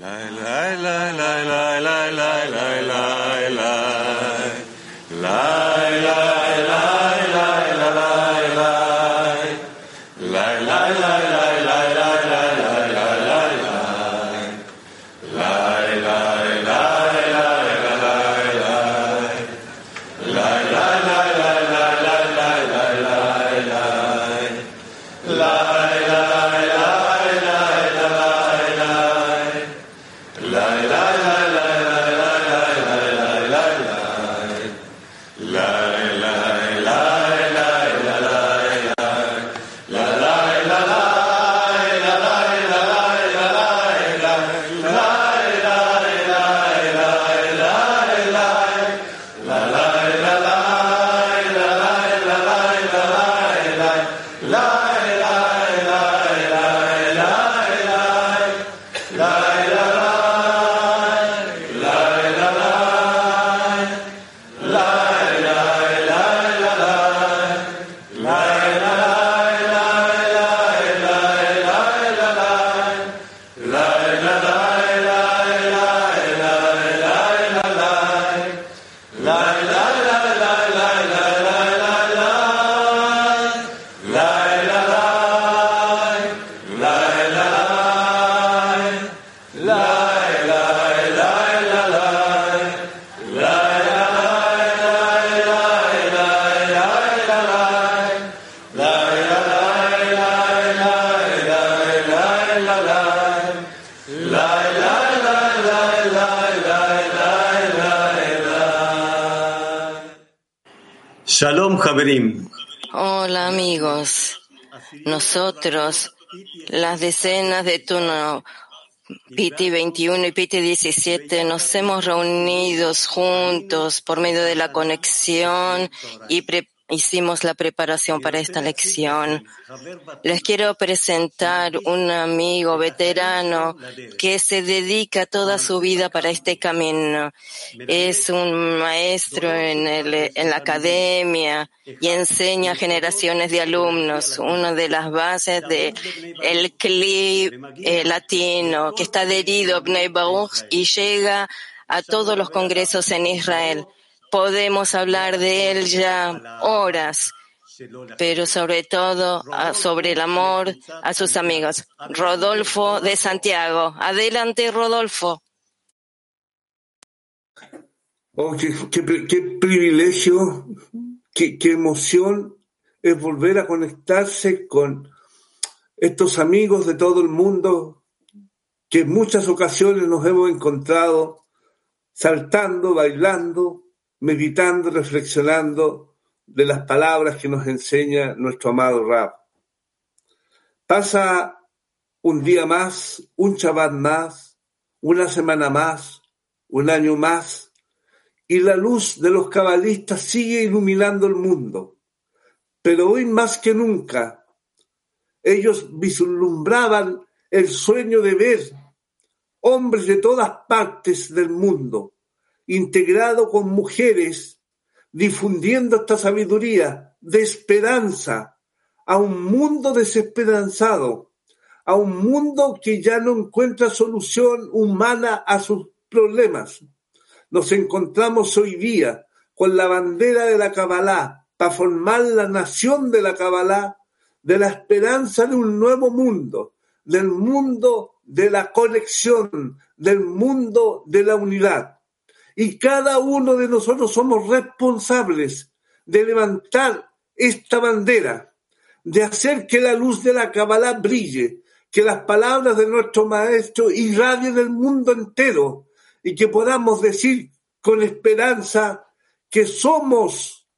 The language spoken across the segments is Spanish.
来来来。Hola amigos, nosotros, las decenas de turno PT 21 y PT 17, nos hemos reunido juntos por medio de la conexión y preparación hicimos la preparación para esta lección. Les quiero presentar un amigo veterano que se dedica toda su vida para este camino. Es un maestro en, la academia y enseña a generaciones de alumnos. Una de las bases del el CLI eh, latino que está adherido a Bnei y llega a todos los congresos en Israel podemos hablar de él ya horas, pero sobre todo ah, sobre el amor a sus amigos. Rodolfo de Santiago. Adelante, Rodolfo. Oh, qué, privilegio, qué, qué emoción es volver a conectarse con estos amigos de todo el mundo que en muchas ocasiones nos hemos encontrado saltando, bailando, meditando, reflexionando de las palabras que nos enseña nuestro amado Rab. Pasa un día más, un Shabbat más, una semana más, un año más, y la luz de los cabalistas sigue iluminando el mundo. Pero hoy más que nunca, ellos vislumbraban el sueño de ver hombres de todas partes del mundo integrado con mujeres, difundiendo esta sabiduría de esperanza a un mundo desesperanzado, a un mundo que ya no encuentra solución humana a sus problemas. Nos encontramos hoy día con la bandera de la Kabbalah para formar la nación de la Kabbalah, de la esperanza de un nuevo mundo, del mundo de la conexión, del mundo de la unidad. Y cada uno de nosotros somos responsables de levantar esta bandera, de hacer que la luz de la Kabbalah brille, que las palabras de nuestro Maestro irradien el mundo entero y que podamos decir con esperanza que somos,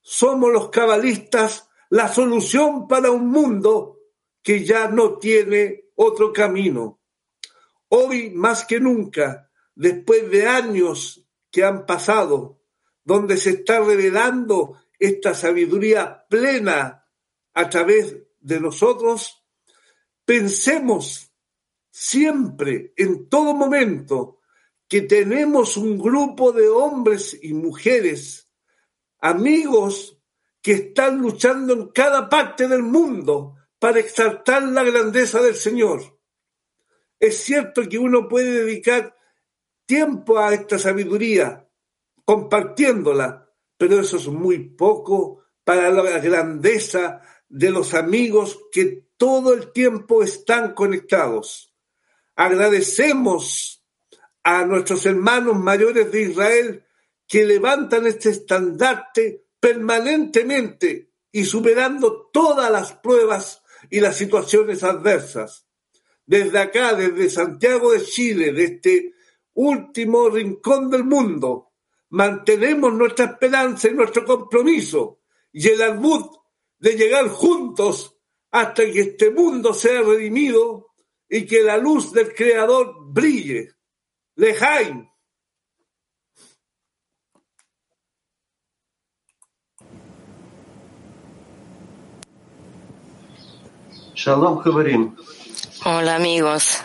somos los cabalistas, la solución para un mundo que ya no tiene otro camino. Hoy más que nunca, después de años que han pasado, donde se está revelando esta sabiduría plena a través de nosotros, pensemos siempre, en todo momento, que tenemos un grupo de hombres y mujeres, amigos, que están luchando en cada parte del mundo para exaltar la grandeza del Señor. Es cierto que uno puede dedicar tiempo a esta sabiduría, compartiéndola, pero eso es muy poco para la grandeza de los amigos que todo el tiempo están conectados. Agradecemos a nuestros hermanos mayores de Israel que levantan este estandarte permanentemente y superando todas las pruebas y las situaciones adversas. Desde acá, desde Santiago de Chile, de este último rincón del mundo, mantenemos nuestra esperanza y nuestro compromiso y el albud de llegar juntos hasta que este mundo sea redimido y que la luz del Creador brille. Lejaim. Hola amigos.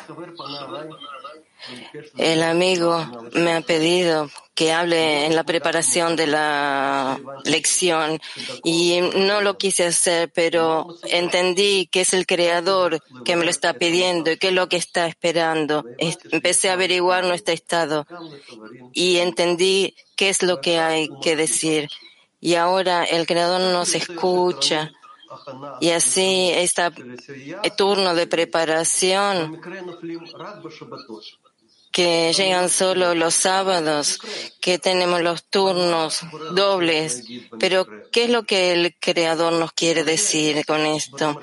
El amigo me ha pedido que hable en la preparación de la lección y no lo quise hacer, pero entendí que es el creador que me lo está pidiendo y que es lo que está esperando. Empecé a averiguar nuestro estado y entendí qué es lo que hay que decir. Y ahora el creador nos escucha. Y así este turno de preparación que llegan solo los sábados, que tenemos los turnos dobles. Pero, ¿qué es lo que el Creador nos quiere decir con esto?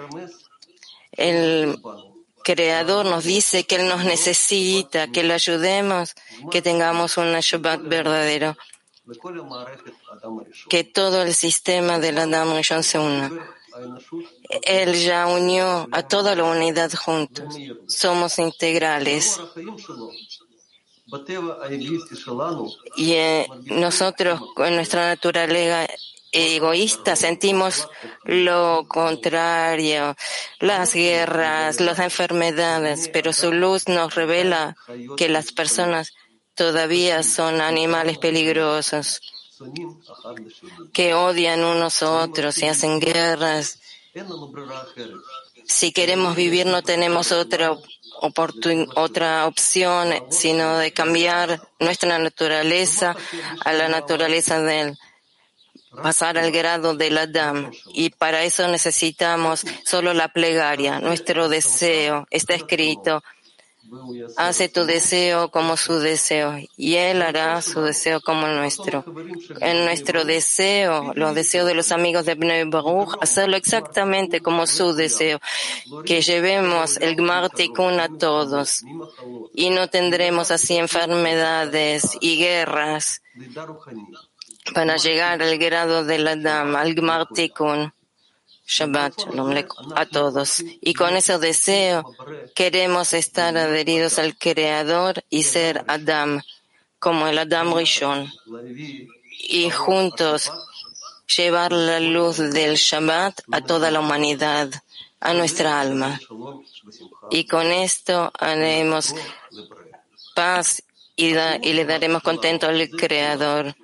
El Creador nos dice que Él nos necesita, que le ayudemos, que tengamos un Shabbat verdadero, que todo el sistema del Adam Rishon se una. Él ya unió a toda la unidad juntos. Somos integrales. Y eh, nosotros, con nuestra naturaleza egoísta, sentimos lo contrario, las guerras, las enfermedades, pero su luz nos revela que las personas todavía son animales peligrosos, que odian unos a otros y hacen guerras. Si queremos vivir no tenemos otra otra opción, sino de cambiar nuestra naturaleza a la naturaleza de él, pasar al grado del Adam. Y para eso necesitamos solo la plegaria, nuestro deseo. Está escrito, Hace tu deseo como su deseo y Él hará su deseo como nuestro. En nuestro deseo, los deseos de los amigos de Bnei Baruch, hacerlo exactamente como su deseo, que llevemos el Gmar Tikkun a todos y no tendremos así enfermedades y guerras para llegar al grado de la dama, al Gmar Tikkun. Shabbat a todos. Y con ese deseo queremos estar adheridos al Creador y ser Adam, como el Adam Rishon. Y juntos llevar la luz del Shabbat a toda la humanidad, a nuestra alma. Y con esto haremos paz y, y le daremos contento al Creador.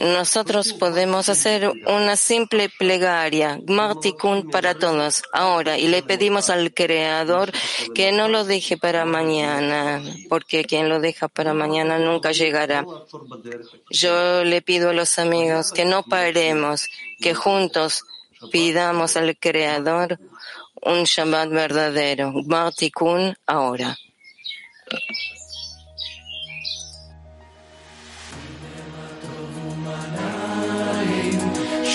Nosotros podemos hacer una simple plegaria, Gmartikun para todos, ahora, y le pedimos al Creador que no lo deje para mañana, porque quien lo deja para mañana nunca llegará. Yo le pido a los amigos que no paremos, que juntos pidamos al Creador un Shabbat verdadero, Gmartikun ahora.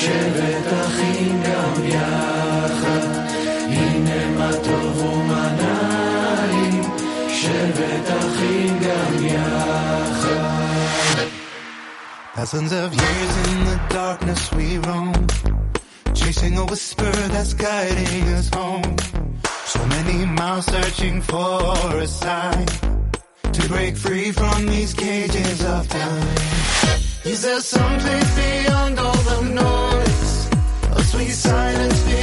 שבט אחים גם יחד, הנה מה טוב ומה נעים, שבט אחים גם יחד. Thousands of years in the darkness we roam, chasing a whisper that's guiding us home. So many miles searching for a sign to break free from these cages of time. Is there some place beyond all the noise? silence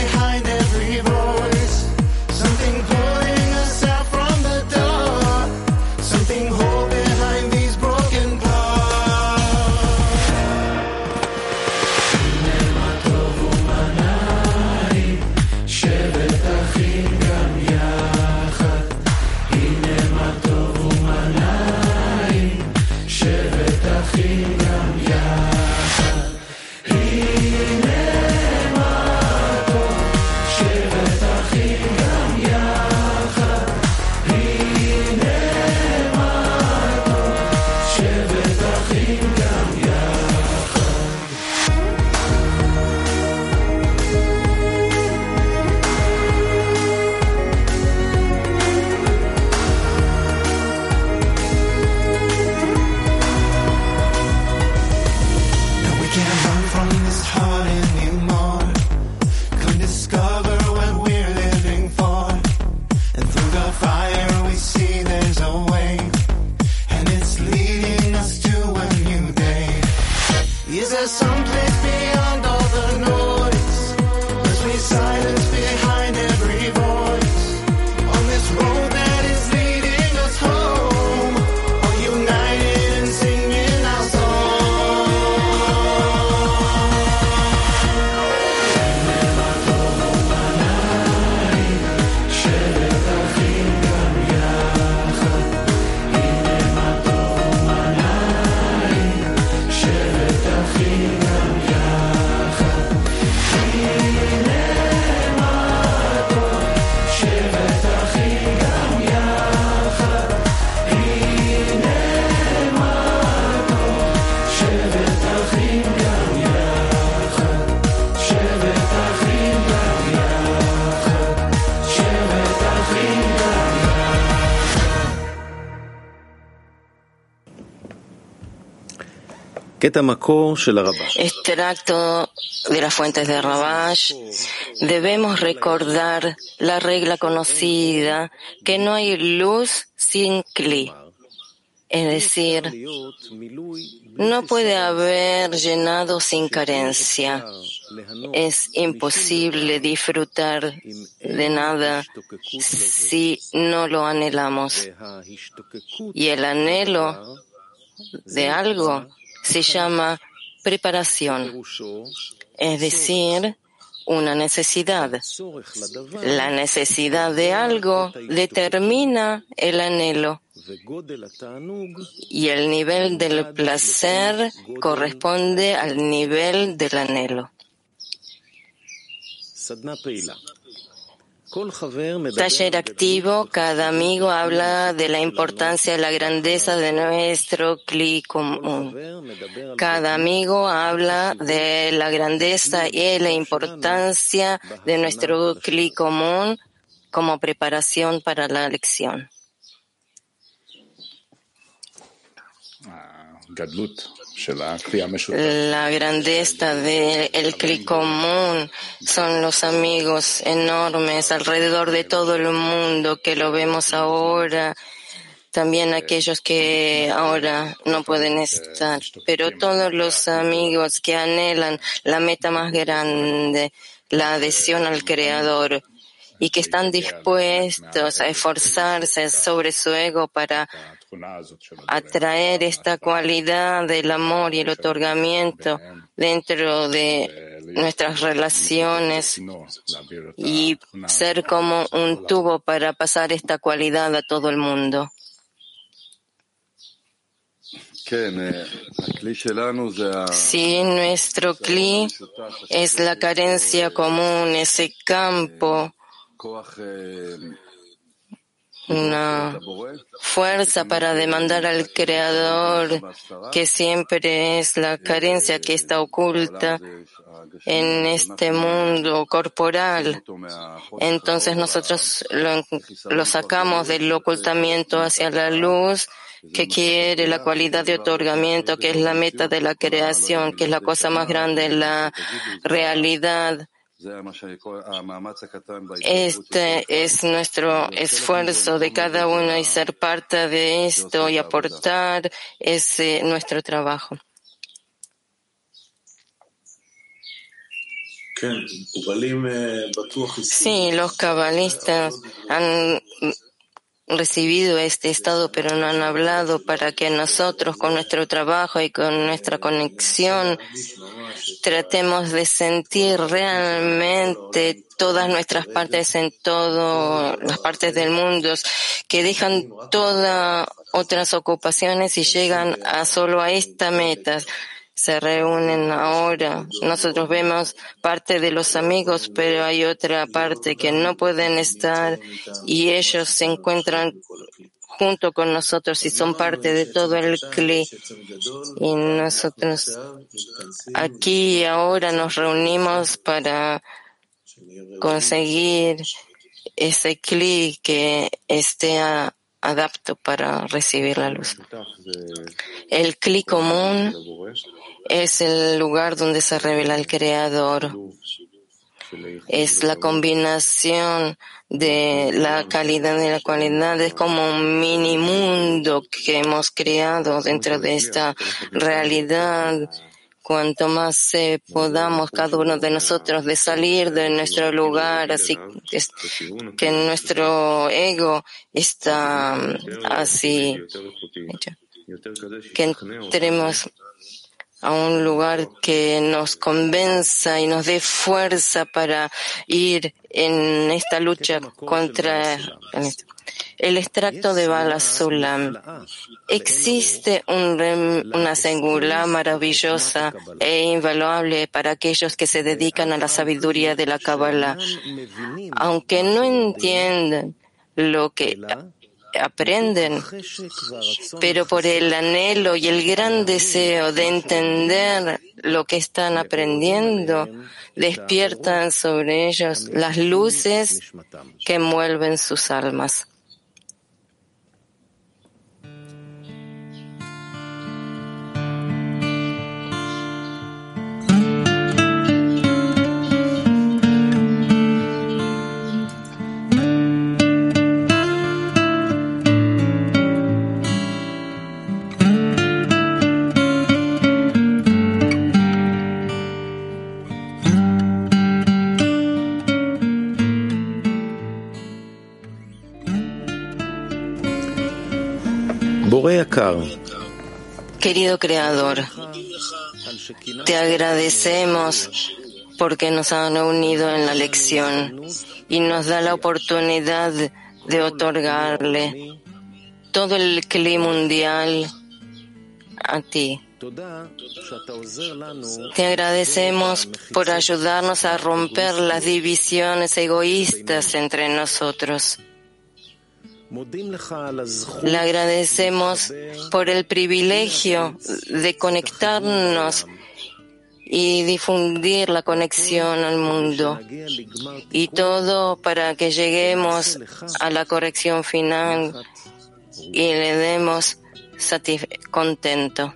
Extracto de las fuentes de Rabash. Debemos recordar la regla conocida que no hay luz sin Kli. Es decir, no puede haber llenado sin carencia. Es imposible disfrutar de nada si no lo anhelamos. Y el anhelo de algo se llama preparación, es decir, una necesidad. La necesidad de algo determina el anhelo y el nivel del placer corresponde al nivel del anhelo. Taller activo, cada amigo habla de la importancia de la grandeza de nuestro cli común. Cada amigo habla de la grandeza y la importancia de nuestro cli común como preparación para la lección. La grandeza del cli común son los amigos enormes alrededor de todo el mundo que lo vemos ahora, también aquellos que ahora no pueden estar, pero todos los amigos que anhelan la meta más grande, la adhesión al Creador, y que están dispuestos a esforzarse sobre su ego para atraer esta cualidad del amor y el otorgamiento dentro de nuestras relaciones y ser como un tubo para pasar esta cualidad a todo el mundo. Si nuestro cli es la carencia común, ese campo una fuerza para demandar al Creador, que siempre es la carencia que está oculta en este mundo corporal. Entonces nosotros lo, sacamos del ocultamiento hacia la luz que quiere la cualidad de otorgamiento, que es la meta de la creación, que es la cosa más grande, la realidad. Este es nuestro esfuerzo de cada uno y ser parte de esto y aportar es eh, nuestro trabajo. Sí, los cabalistas han recibido este estado, pero no han hablado para que nosotros, con nuestro trabajo y con nuestra conexión, tratemos de sentir realmente todas nuestras partes en todas las partes del mundo, que dejan todas otras ocupaciones y llegan a solo a esta meta se reúnen ahora. Nosotros vemos parte de los amigos, pero hay otra parte que no pueden estar y ellos se encuentran junto con nosotros y son parte de todo el CLI. Y nosotros aquí y ahora nos reunimos para conseguir ese CLI que esté adapto para recibir la luz. El CLI común es el lugar donde se revela el Creador. Es la combinación de la calidad y la cualidad. Es como un mini mundo que hemos creado dentro de esta realidad cuanto más eh, podamos cada uno de nosotros de salir de nuestro lugar, así que, nuestro ego está mm, así que entremos a un lugar que nos convenza y nos dé fuerza para ir en esta lucha contra el extracto de Bala Sulam. Existe un rem- una singular maravillosa e invaluable para aquellos que se dedican a la sabiduría de la Kabbalah. Aunque no entiendan lo que aprenden, pero por el anhelo y el gran deseo de entender lo que están aprendiendo, despiertan sobre ellos las luces que envuelven sus almas. Querido Creador, te agradecemos porque nos has reunido en la lección y nos da la oportunidad de otorgarle todo el clima mundial a ti. Te agradecemos por ayudarnos a romper las divisiones egoístas entre nosotros. Le agradecemos por el privilegio de conectarnos y difundir la conexión al mundo. Y todo para que lleguemos a la corrección final y le demos contento.